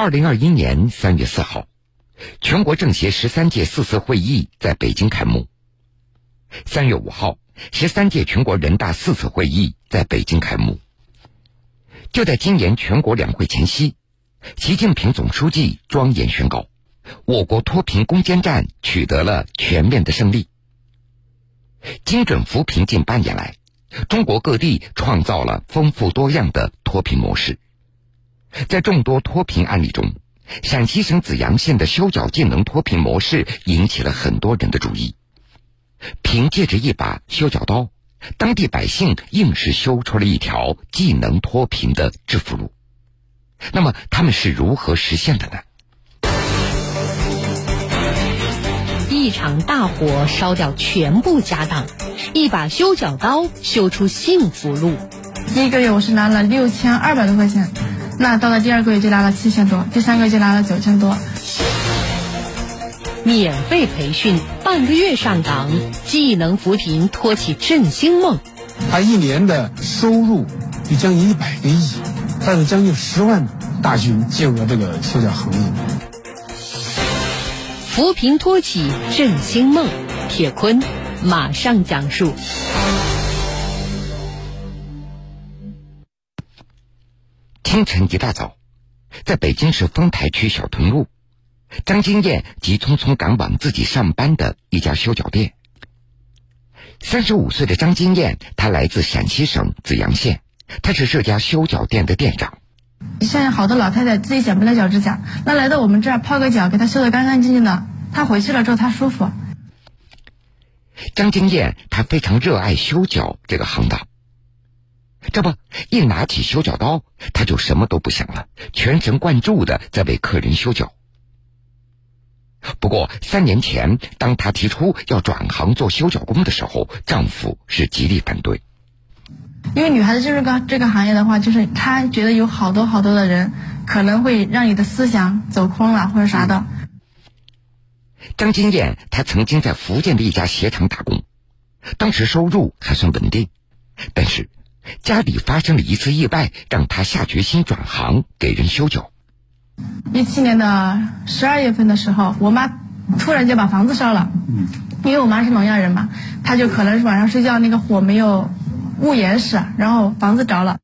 二零二一年三月四号，全国政协十三届四次会议在北京开幕。三月五号，十三届全国人大四次会议在北京开幕。就在今年全国两会前夕，习近平总书记庄严宣告，我国脱贫攻坚战取得了全面的胜利。精准扶贫近半年来，中国各地创造了丰富多样的脱贫模式。在众多脱贫案例中，陕西省子阳县的修脚技能脱贫模式引起了很多人的注意。凭借着一把修脚刀，当地百姓硬是修出了一条技能脱贫的致富路。那么，他们是如何实现的呢？一场大火烧掉全部家当，一把修脚刀修出幸福路。第一个月我是拿了六千二百多块钱，那到了第二个月就拿了七千多，第三个月就拿了九千多。免费培训，半个月上岗，技能扶贫托起振兴梦。他一年的收入有将近一百个亿，带着将近十万大军进入了这个修脚行业。扶贫托起振兴梦，铁坤马上讲述。清晨一大早，在北京市丰台区小屯路。张金燕急匆匆赶往自己上班的一家修脚店。三十五岁的张金燕，她来自陕西省紫阳县，她是这家修脚店的店长。现在好多老太太自己剪不了脚趾甲，那来到我们这儿泡个脚，给她修的干干净净的，她回去了之后她舒服。张金燕她非常热爱修脚这个行当，这不一拿起修脚刀，她就什么都不想了，全神贯注的在为客人修脚。不过三年前，当她提出要转行做修脚工的时候，丈夫是极力反对。因为女孩子进入个这个行业的话，就是她觉得有好多好多的人可能会让你的思想走空了或者啥的。张金燕她曾经在福建的一家鞋厂打工，当时收入还算稳定，但是家里发生了一次意外，让他下决心转行给人修脚。一七年的十二月份的时候，我妈突然就把房子烧了。嗯，因为我妈是聋哑人嘛，她就可能是晚上睡觉那个火没有捂严实，然后房子着了。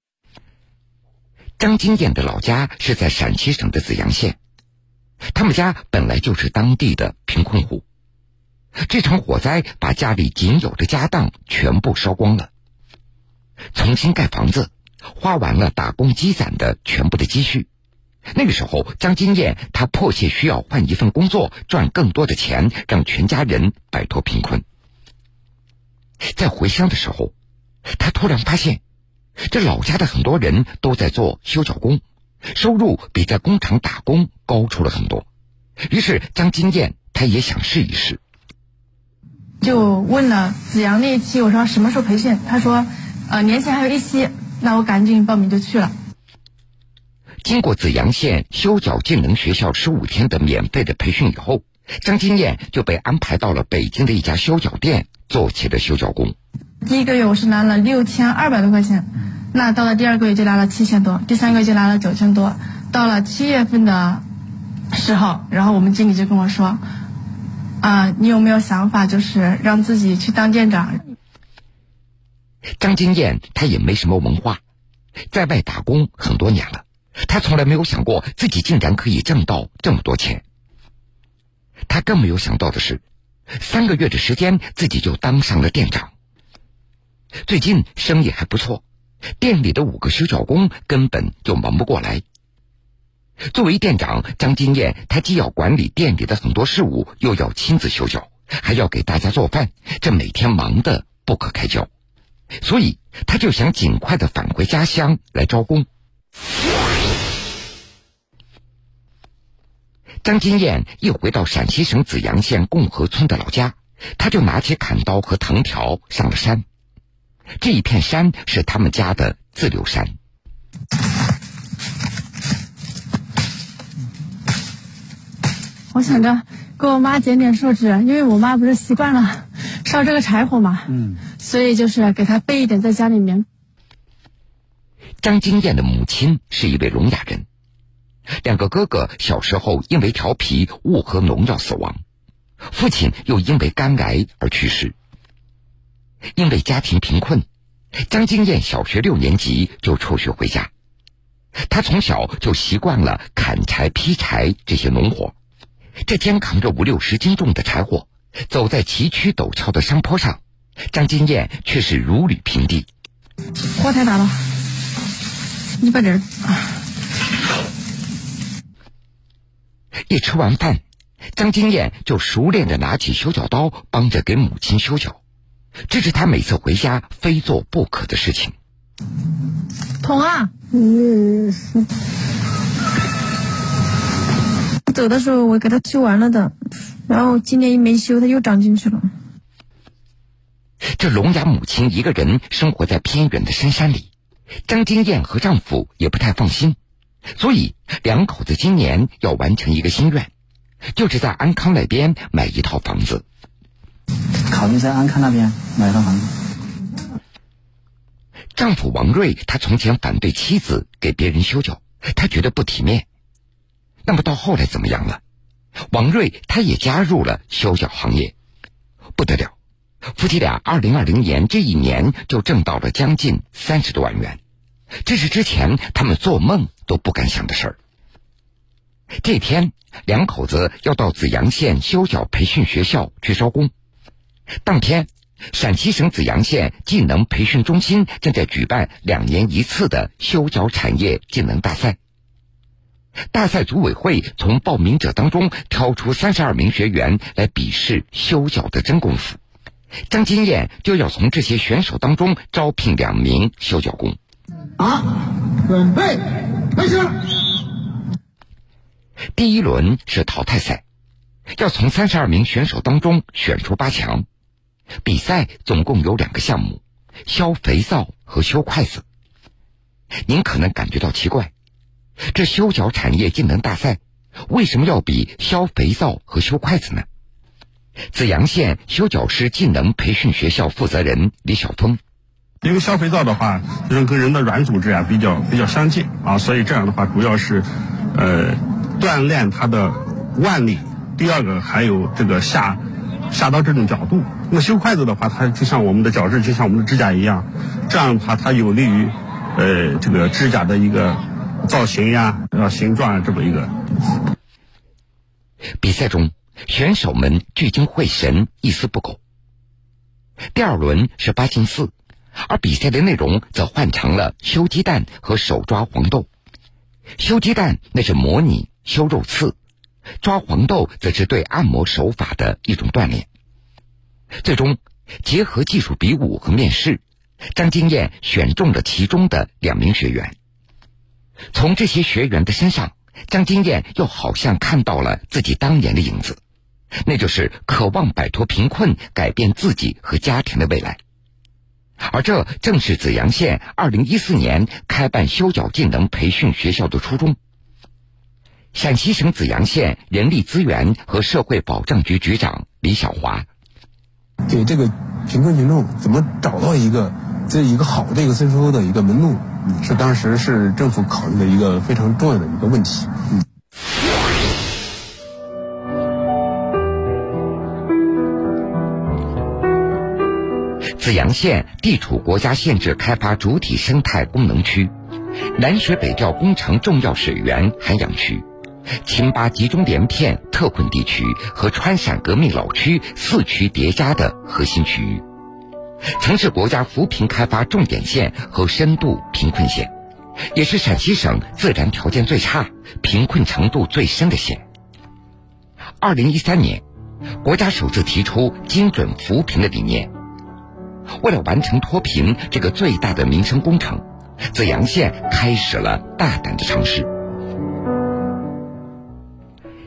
张金燕的老家是在陕西省的紫阳县，他们家本来就是当地的贫困户。这场火灾把家里仅有的家当全部烧光了，重新盖房子，花完了打工积攒的全部的积蓄。那个时候，张金燕她迫切需要换一份工作，赚更多的钱，让全家人摆脱贫困。在回乡的时候，她突然发现，这老家的很多人都在做修脚工，收入比在工厂打工高出了很多。于是，张金燕她也想试一试，就问了子阳那一期，我说什么时候培训？他说，呃，年前还有一期，那我赶紧报名就去了。经过紫阳县修脚技能学校十五天的免费的培训以后，张金燕就被安排到了北京的一家修脚店做起了修脚工。第一个月我是拿了六千二百多块钱，那到了第二个月就拿了七千多，第三个月就拿了九千多。到了七月份的时候，然后我们经理就跟我说：“啊，你有没有想法，就是让自己去当店长？”张金燕她也没什么文化，在外打工很多年了。她从来没有想过自己竟然可以挣到这么多钱。他更没有想到的是，三个月的时间自己就当上了店长。最近生意还不错，店里的五个修脚工根本就忙不过来。作为店长，张金燕她既要管理店里的很多事务，又要亲自修脚，还要给大家做饭，这每天忙得不可开交。所以，他就想尽快的返回家乡来招工。张金燕一回到陕西省紫阳县共和村的老家，他就拿起砍刀和藤条上了山。这一片山是他们家的自留山。我想着给我妈捡点树枝，因为我妈不是习惯了烧这个柴火嘛，嗯，所以就是给他备一点在家里面。张金燕的母亲是一位聋哑人。两个哥哥小时候因为调皮误喝农药死亡，父亲又因为肝癌而去世。因为家庭贫困，张金燕小学六年级就辍学回家。他从小就习惯了砍柴、劈柴这些农活，这肩扛着五六十斤重的柴火，走在崎岖陡峭的山坡上，张金燕却是如履平地。火太大了，你把这啊。一吃完饭，张金燕就熟练的拿起修脚刀，帮着给母亲修脚，这是她每次回家非做不可的事情。痛啊！嗯，走的时候我给他修完了的，然后今年一没修，他又长进去了。这聋哑母亲一个人生活在偏远的深山里，张金燕和丈夫也不太放心，所以两口子今年要完成一个心愿，就是在安康那边买一套房子。考虑在安康那边买一套房子。丈夫王瑞，他从前反对妻子给别人修脚，他觉得不体面。那么到后来怎么样了？王瑞他也加入了修脚行业，不得了，夫妻俩二零二零年这一年就挣到了将近三十多万元，这是之前他们做梦都不敢想的事儿。这天，两口子要到紫阳县修脚培训学校去招工，当天。陕西省紫阳县技能培训中心正在举办两年一次的修脚产业技能大赛。大赛组委会从报名者当中挑出三十二名学员来比试修脚的真功夫。张金燕就要从这些选手当中招聘两名修脚工。啊，准备开始。第一轮是淘汰赛，要从三十二名选手当中选出八强。比赛总共有两个项目：削肥皂和修筷子。您可能感觉到奇怪，这修脚产业技能大赛为什么要比削肥皂和修筷子呢？紫阳县修脚师技能培训学校负责人李晓峰：因为削肥皂的话，人跟人的软组织啊比较比较相近啊，所以这样的话主要是呃锻炼它的腕力。第二个还有这个下。下到这种角度，那么修筷子的话，它就像我们的脚趾，就像我们的指甲一样，这样的话，它有利于，呃，这个指甲的一个造型呀、呃形状啊，这么一个。比赛中，选手们聚精会神，一丝不苟。第二轮是八进四，而比赛的内容则换成了修鸡蛋和手抓黄豆。修鸡蛋那是模拟修肉刺。抓黄豆则是对按摩手法的一种锻炼。最终，结合技术比武和面试，张金燕选中了其中的两名学员。从这些学员的身上，张金燕又好像看到了自己当年的影子，那就是渴望摆脱贫困、改变自己和家庭的未来。而这正是紫阳县二零一四年开办修脚技能培训学校的初衷。陕西省紫阳县人力资源和社会保障局局长李小华，给这个贫困群众怎么找到一个这一个好的一个税收的一个门路，是当时是政府考虑的一个非常重要的一个问题。紫阳县地处国家限制开发主体生态功能区，南水北调工程重要水源涵养区。秦巴集中连片特困地区和川陕革命老区四区叠加的核心区域，曾是国家扶贫开发重点县和深度贫困县，也是陕西省自然条件最差、贫困程度最深的县。二零一三年，国家首次提出精准扶贫的理念。为了完成脱贫这个最大的民生工程，紫阳县开始了大胆的尝试。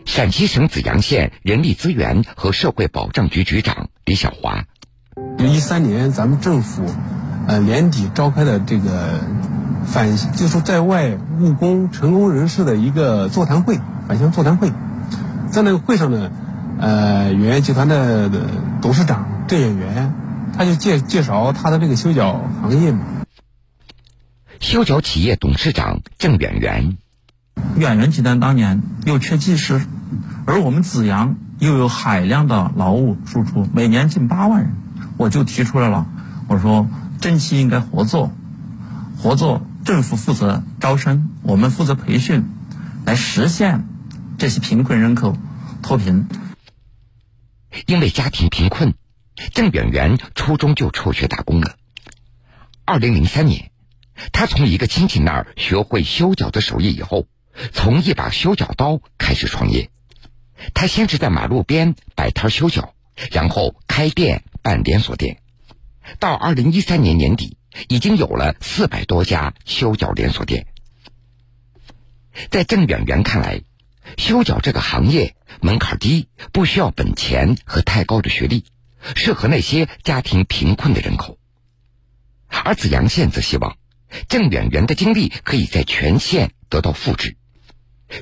陕西省紫阳县人力资源和社会保障局局长李小华，一三年咱们政府，呃年底召开的这个返就是在外务工成功人士的一个座谈会，返乡座谈会，在那个会上呢，呃远洋集团的董事长郑远元，他就介介绍他的这个修脚行业嘛，修脚企业董事长郑远元。远源集团当年又缺技师，而我们紫阳又有海量的劳务输出，每年近八万人，我就提出来了，我说珍惜应该合作，合作政府负责招生，我们负责培训，来实现这些贫困人口脱贫。因为家庭贫困，郑远元初中就辍学打工了。二零零三年，他从一个亲戚那儿学会修脚的手艺以后，从一把修脚刀开始创业。他先是在马路边摆摊修脚，然后开店办连锁店。到二零一三年年底，已经有了四百多家修脚连锁店。在郑远元看来，修脚这个行业门槛低，不需要本钱和太高的学历，适合那些家庭贫困的人口。而紫阳县则希望郑远元的经历可以在全县得到复制，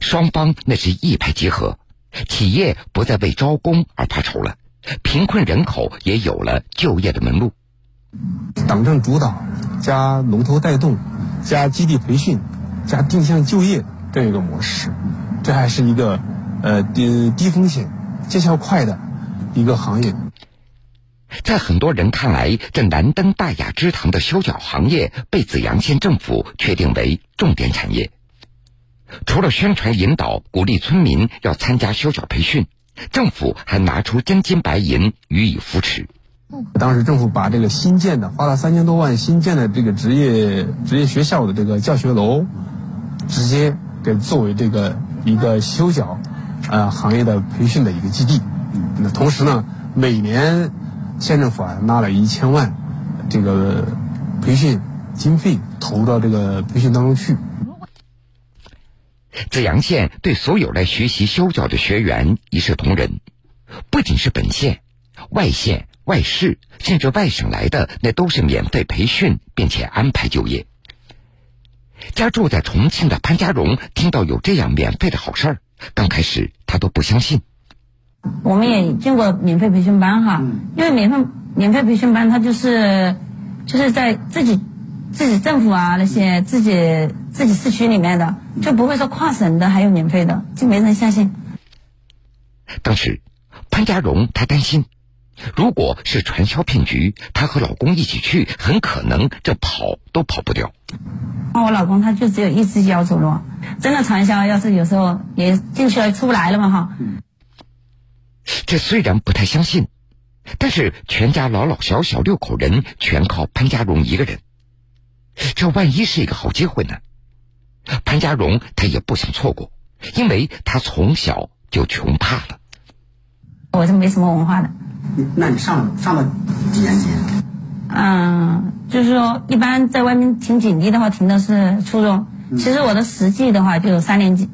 双方那是一拍即合，企业不再为招工而发愁了，贫困人口也有了就业的门路。党政主导加龙头带动加基地培训加定向就业这样一个模式。这还是一个，呃低低风险、见效快的一个行业。在很多人看来，这难登大雅之堂的修脚行业被紫阳县政府确定为重点产业。除了宣传引导、鼓励村民要参加修脚培训，政府还拿出真金白银予以扶持。当时政府把这个新建的花了三千多万新建的这个职业职业学校的这个教学楼，直接给作为这个。一个修脚，呃，行业的培训的一个基地。那同时呢，每年县政府啊拿了一千万这个培训经费投入到这个培训当中去。紫阳县对所有来学习修脚的学员一视同仁，不仅是本县、外县、外市，甚至外省来的，那都是免费培训，并且安排就业。家住在重庆的潘家荣听到有这样免费的好事儿，刚开始他都不相信。我们也进过免费培训班哈，因为免费免费培训班，它就是就是在自己自己政府啊那些自己自己市区里面的，就不会说跨省的还有免费的，就没人相信。当时潘家荣他担心，如果是传销骗局，她和老公一起去，很可能这跑都跑不掉。那我老公他就只有一只脚走路，真的传销，要是有时候也进去了出不来了嘛哈。这虽然不太相信，但是全家老老小小六口人全靠潘家荣一个人，这万一是一个好机会呢？潘家荣他也不想错过，因为他从小就穷怕了。我是没什么文化的。那你上上了几年级？嗯，就是说，一般在外面停警笛的话，停的是初中。其实我的实际的话，就有三年级。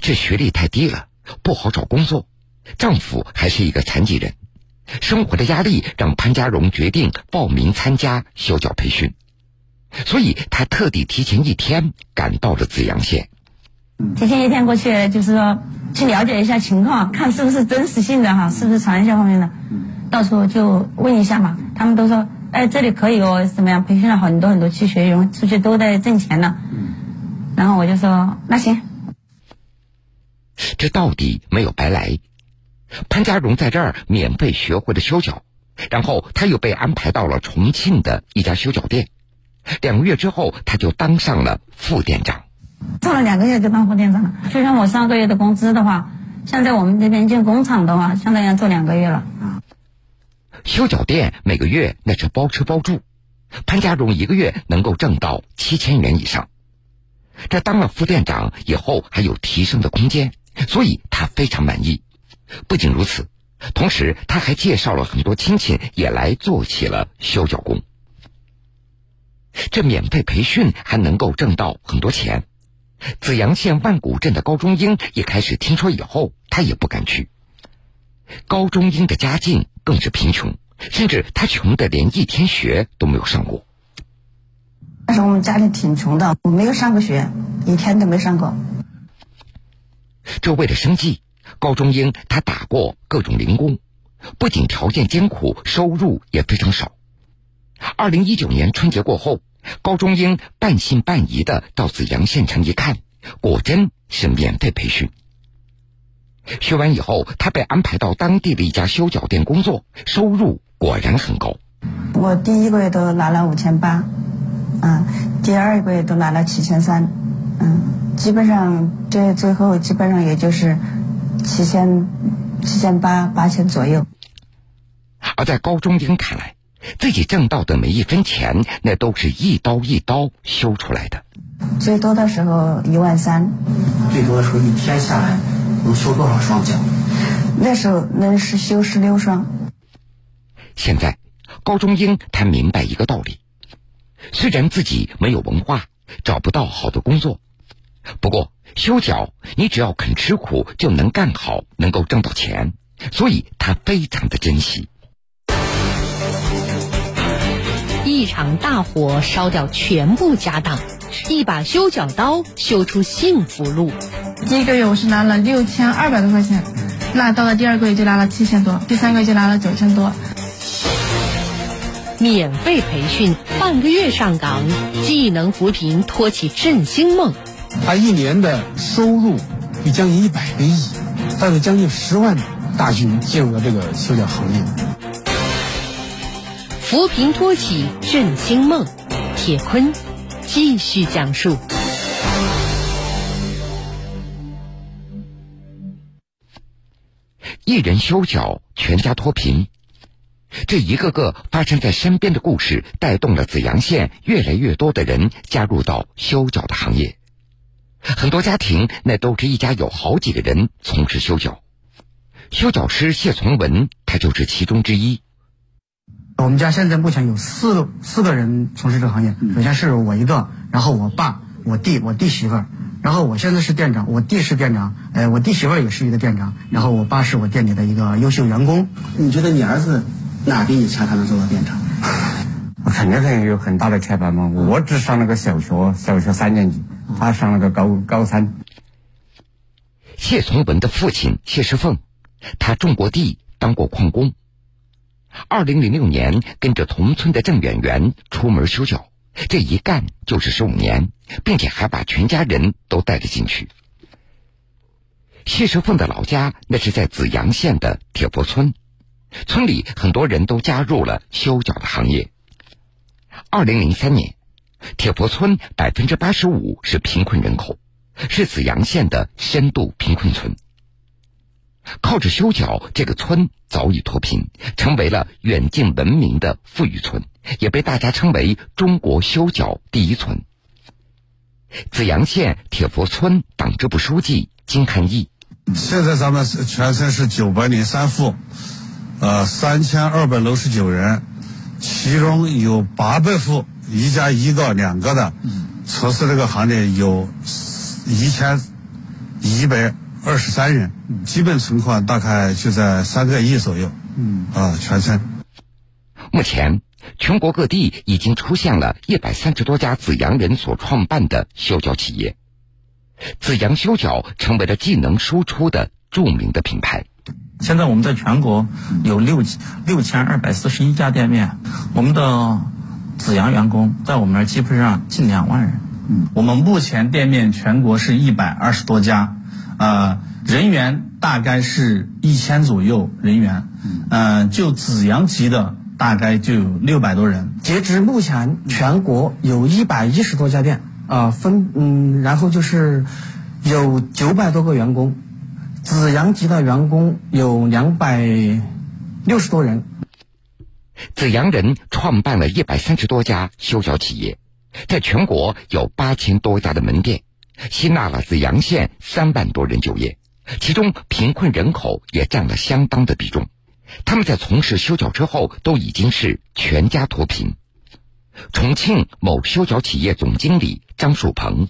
这学历太低了，不好找工作。丈夫还是一个残疾人，生活的压力让潘家荣决定报名参加修脚培训，所以他特地提前一天赶到了紫阳县。提前一天过去，就是说去了解一下情况，看是不是真实性的哈，是不是传销方面的。到时候就问一下嘛，他们都说，哎，这里可以哦，怎么样？培训了很多很多去学员，出去都在挣钱呢。然后我就说，那行。这到底没有白来，潘家荣在这儿免费学会了修脚，然后他又被安排到了重庆的一家修脚店，两个月之后他就当上了副店长。做了两个月就当副店长了，就像我上个月的工资的话，像在我们这边进工厂的话，相当于要做两个月了。修脚店每个月那是包吃包住，潘家荣一个月能够挣到七千元以上。这当了副店长以后还有提升的空间，所以他非常满意。不仅如此，同时他还介绍了很多亲戚也来做起了修脚工。这免费培训还能够挣到很多钱。紫阳县万古镇的高中英一开始听说以后，他也不敢去。高中英的家境更是贫穷，甚至他穷的连一天学都没有上过。但是我们家里挺穷的，我没有上过学，一天都没上过。这为了生计，高中英他打过各种零工，不仅条件艰苦，收入也非常少。二零一九年春节过后，高中英半信半疑的到紫阳县城一看，果真是免费培训。学完以后，他被安排到当地的一家修脚店工作，收入果然很高。我第一个月都拿了五千八，嗯，第二个月都拿了七千三，嗯，基本上这最后基本上也就是七千七千八八千左右。而在高中英看来，自己挣到的每一分钱，那都是一刀一刀修出来的。最多的时候一万三，最多的时候一天下来能修多少双脚？那时候能是修十六双。现在，高中英他明白一个道理：虽然自己没有文化，找不到好的工作，不过修脚你只要肯吃苦，就能干好，能够挣到钱，所以他非常的珍惜。一场大火烧掉全部家当，一把修脚刀修出幸福路。第一个月我是拿了六千二百多块钱，那到了第二个月就拿了七千多，第三个月就拿了九千多。免费培训，半个月上岗，技能扶贫托起振兴梦。他一年的收入有将近一百个亿，他有将近十万大军进入了这个修脚行业。扶贫托起振兴梦，铁坤继续讲述。一人修脚，全家脱贫。这一个个发生在身边的故事，带动了紫阳县越来越多的人加入到修脚的行业。很多家庭那都是一家有好几个人从事修脚。修脚师谢从文，他就是其中之一。我们家现在目前有四个四个人从事这个行业，首先是我一个，然后我爸、我弟、我弟媳妇儿，然后我现在是店长，我弟是店长，哎，我弟媳妇儿也是一个店长，然后我爸是我店里的一个优秀员工。你觉得你儿子哪比你强，才能做到店长？我 肯定是有很大的差别嘛。我只上了个小学，小学三年级，他上了个高高三。谢从文的父亲谢世凤，他种过地，当过矿工。二零零六年，跟着同村的郑远元出门修脚，这一干就是十五年，并且还把全家人都带了进去。谢世凤的老家那是在紫阳县的铁佛村，村里很多人都加入了修脚的行业。二零零三年，铁佛村百分之八十五是贫困人口，是紫阳县的深度贫困村。靠着修脚，这个村早已脱贫，成为了远近闻名的富裕村，也被大家称为中国修脚第一村。紫阳县铁佛村党支部书记金汉义：现在咱们全村是九百零三户，呃，三千二百六十九人，其中有八百户一家一个两个的，从事这个行业有一千一百。二十三人，基本存款大概就在三个亿左右。嗯，啊，全村。目前，全国各地已经出现了一百三十多家紫阳人所创办的修脚企业，紫阳修脚成为了技能输出的著名的品牌。现在我们在全国有六六千二百四十一家店面，我们的紫阳员工在我们那儿基本上近两万人。嗯，我们目前店面全国是一百二十多家。呃，人员大概是一千左右人员，嗯，就紫阳级的大概就有六百多人。截至目前，全国有一百一十多家店，啊，分嗯，然后就是有九百多个员工，紫阳级的员工有两百六十多人。紫阳人创办了一百三十多家修脚企业，在全国有八千多家的门店。吸纳了紫阳县三万多人就业，其中贫困人口也占了相当的比重。他们在从事修脚之后，都已经是全家脱贫。重庆某修脚企业总经理张树鹏：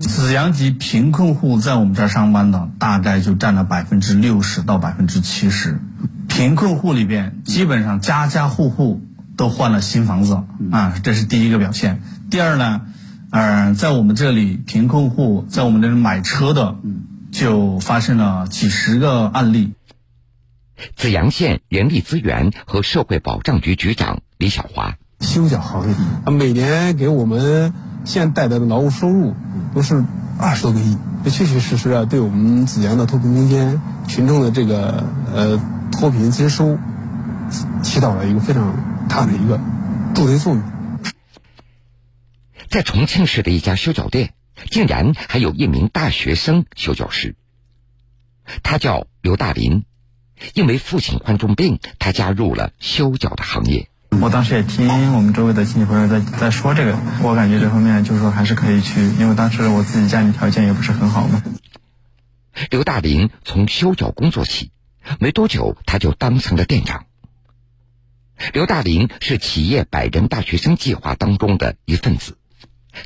紫阳籍贫困户在我们这儿上班的，大概就占了百分之六十到百分之七十。贫困户里边，基本上家家户户都换了新房子啊，这是第一个表现。第二呢？嗯，在我们这里，贫困户在我们这里买车的，就发生了几十个案例。紫阳县人力资源和社会保障局局长李小华：修脚行业，啊，每年给我们县带来的劳务收入都是二十多个亿，这确确实实啊，对我们紫阳的脱贫攻坚群众的这个呃脱贫增收起到了一个非常大的一个助推作用。在重庆市的一家修脚店，竟然还有一名大学生修脚师，他叫刘大林，因为父亲患重病，他加入了修脚的行业。我当时也听我们周围的亲戚朋友在在说这个，我感觉这方面就是说还是可以去，因为当时我自己家里条件也不是很好嘛。刘大林从修脚工作起，没多久他就当成了店长。刘大林是企业百人大学生计划当中的一份子，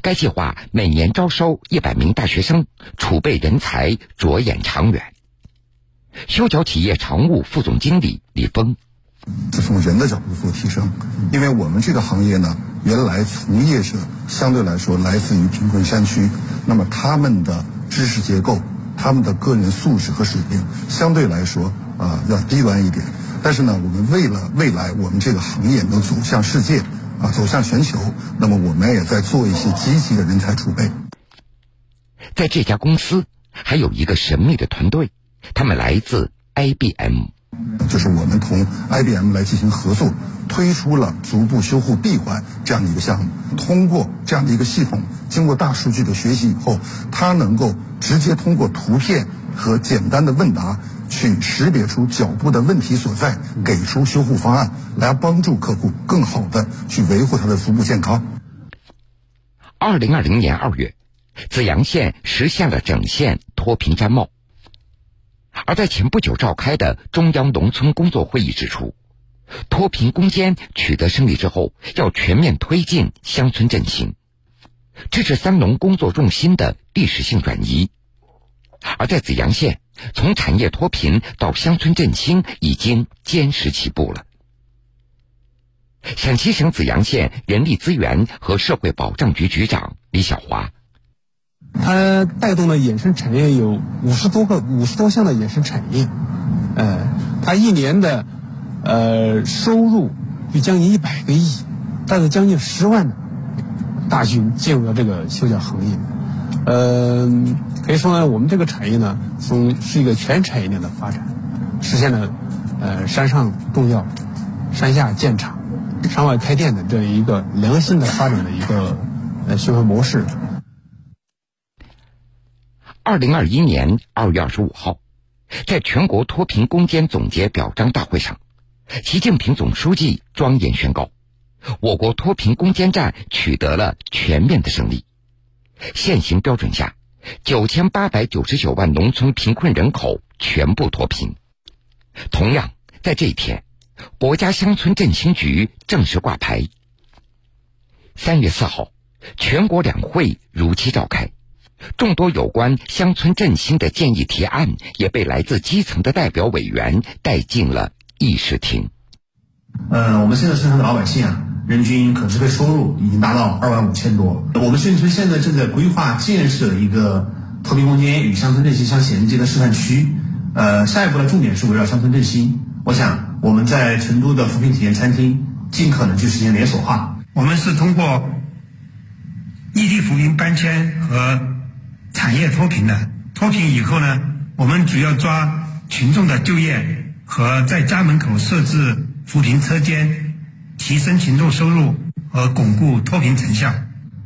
该计划每年招收一百名大学生，储备人才，着眼长远。修脚企业常务副总经理李峰。是从人的角度做提升，因为我们这个行业呢，原来从业者相对来说来自于贫困山区，那么他们的知识结构、他们的个人素质和水平相对来说啊要低端一点。但是呢，我们为了未来我们这个行业能走向世界啊，走向全球，那么我们也在做一些积极的人才储备。在这家公司还有一个神秘的团队，他们来自 IBM。就是我们同 IBM 来进行合作，推出了足部修护闭环这样的一个项目。通过这样的一个系统，经过大数据的学习以后，它能够直接通过图片和简单的问答，去识别出脚部的问题所在，给出修复方案，来帮助客户更好的去维护他的足部健康。二零二零年二月，紫阳县实现了整县脱贫摘帽。而在前不久召开的中央农村工作会议指出，脱贫攻坚取得胜利之后，要全面推进乡村振兴，这是三农工作重心的历史性转移。而在紫阳县，从产业脱贫到乡村振兴已经坚实起步了。陕西省紫阳县人力资源和社会保障局局长李小华。他带动的衍生产业有五十多个、五十多项的衍生产业，呃，他一年的呃收入就将近一百个亿，带着将近十万大军进入了这个修脚行业，呃，可以说呢，我们这个产业呢，从是一个全产业链的发展，实现了呃山上种药、山下建厂、山外开店的这样一个良性的发展的一个呃循环模式。二零二一年二月二十五号，在全国脱贫攻坚总结表彰大会上，习近平总书记庄严宣告，我国脱贫攻坚战取得了全面的胜利。现行标准下，九千八百九十九万农村贫困人口全部脱贫。同样，在这一天，国家乡村振兴局正式挂牌。三月四号，全国两会如期召开。众多有关乡村振兴的建议提案也被来自基层的代表委员带进了议事厅。呃，我们现在村上的老百姓啊，人均可支配收入已经达到二万五千多。我们顺义村现在正在规划建设一个脱贫攻坚与乡村振兴相衔接的示范区。呃，下一步的重点是围绕乡村振兴。我想我们在成都的扶贫体验餐厅尽可能去实现连锁化。我们是通过异地扶贫搬迁和产业脱贫的脱贫以后呢，我们主要抓群众的就业和在家门口设置扶贫车间，提升群众收入和巩固脱贫成效。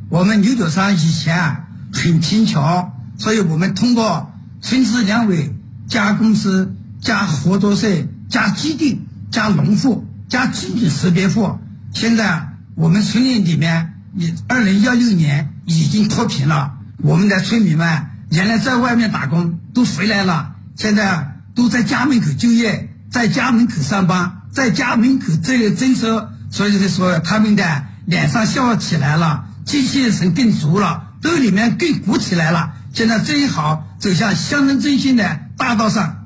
我们牛角山以前很贫穷，所以我们通过村支两委加公司加合作社加基地加农户加集体识别户，现在我们村里里面，已二零幺六年已经脱贫了。我们的村民们原来在外面打工都回来了，现在都在家门口就业，在家门口上班，在家门口这个增收，所以就说他们的脸上笑起来了，精气神更足了，兜里面更鼓起来了。现在正好走向乡村振兴的大道上。